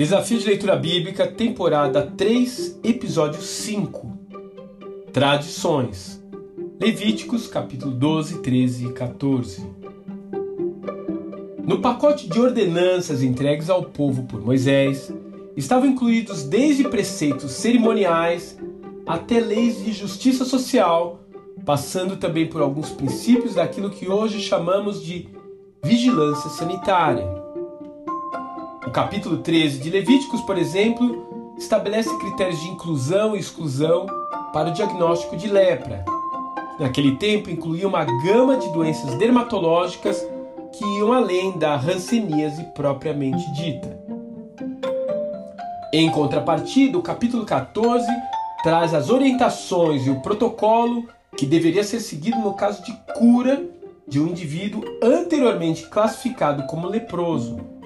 Desafio de Leitura Bíblica, temporada 3, episódio 5. Tradições. Levíticos, capítulo 12, 13 e 14. No pacote de ordenanças entregues ao povo por Moisés, estavam incluídos desde preceitos cerimoniais até leis de justiça social, passando também por alguns princípios daquilo que hoje chamamos de vigilância sanitária. O capítulo 13 de Levíticos, por exemplo, estabelece critérios de inclusão e exclusão para o diagnóstico de lepra. Naquele tempo, incluía uma gama de doenças dermatológicas que iam além da hanseníase propriamente dita. Em contrapartida, o capítulo 14 traz as orientações e o protocolo que deveria ser seguido no caso de cura de um indivíduo anteriormente classificado como leproso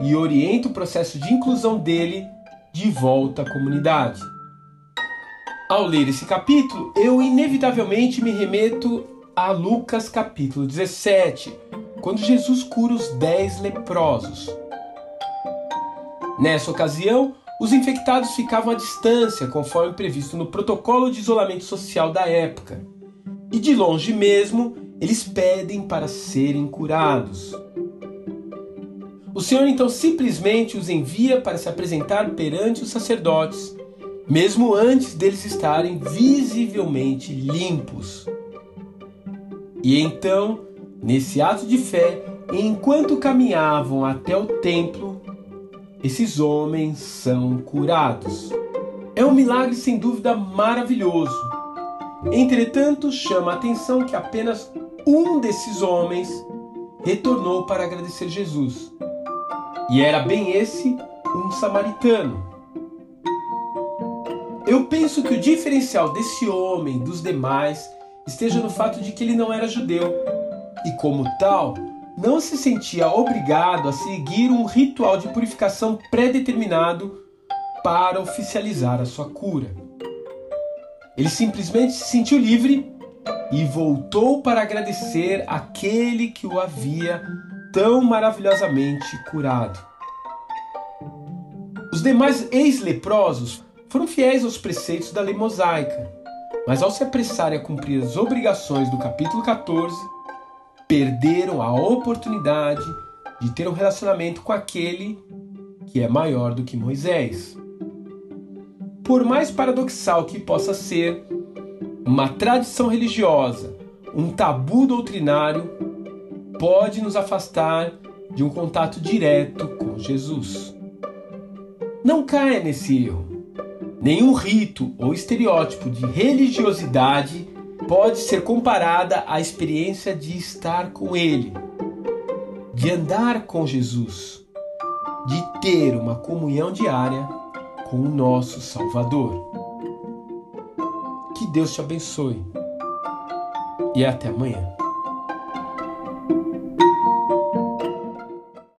e orienta o processo de inclusão dele de volta à comunidade. Ao ler esse capítulo, eu inevitavelmente me remeto a Lucas capítulo 17, quando Jesus cura os dez leprosos. Nessa ocasião, os infectados ficavam à distância, conforme previsto no protocolo de isolamento social da época. E de longe mesmo, eles pedem para serem curados. O Senhor então simplesmente os envia para se apresentar perante os sacerdotes, mesmo antes deles estarem visivelmente limpos. E então, nesse ato de fé, enquanto caminhavam até o templo, esses homens são curados. É um milagre sem dúvida maravilhoso. Entretanto, chama a atenção que apenas um desses homens retornou para agradecer Jesus. E era bem esse um samaritano. Eu penso que o diferencial desse homem dos demais esteja no fato de que ele não era judeu e, como tal, não se sentia obrigado a seguir um ritual de purificação pré-determinado para oficializar a sua cura. Ele simplesmente se sentiu livre e voltou para agradecer aquele que o havia tão maravilhosamente curado. Os demais ex-leprosos foram fiéis aos preceitos da lei mosaica, mas ao se apressarem a cumprir as obrigações do capítulo 14, perderam a oportunidade de ter um relacionamento com aquele que é maior do que Moisés. Por mais paradoxal que possa ser, uma tradição religiosa, um tabu doutrinário pode nos afastar de um contato direto com Jesus. Não caia nesse erro. Nenhum rito ou estereótipo de religiosidade pode ser comparada à experiência de estar com Ele, de andar com Jesus, de ter uma comunhão diária com o nosso Salvador. Que Deus te abençoe e até amanhã.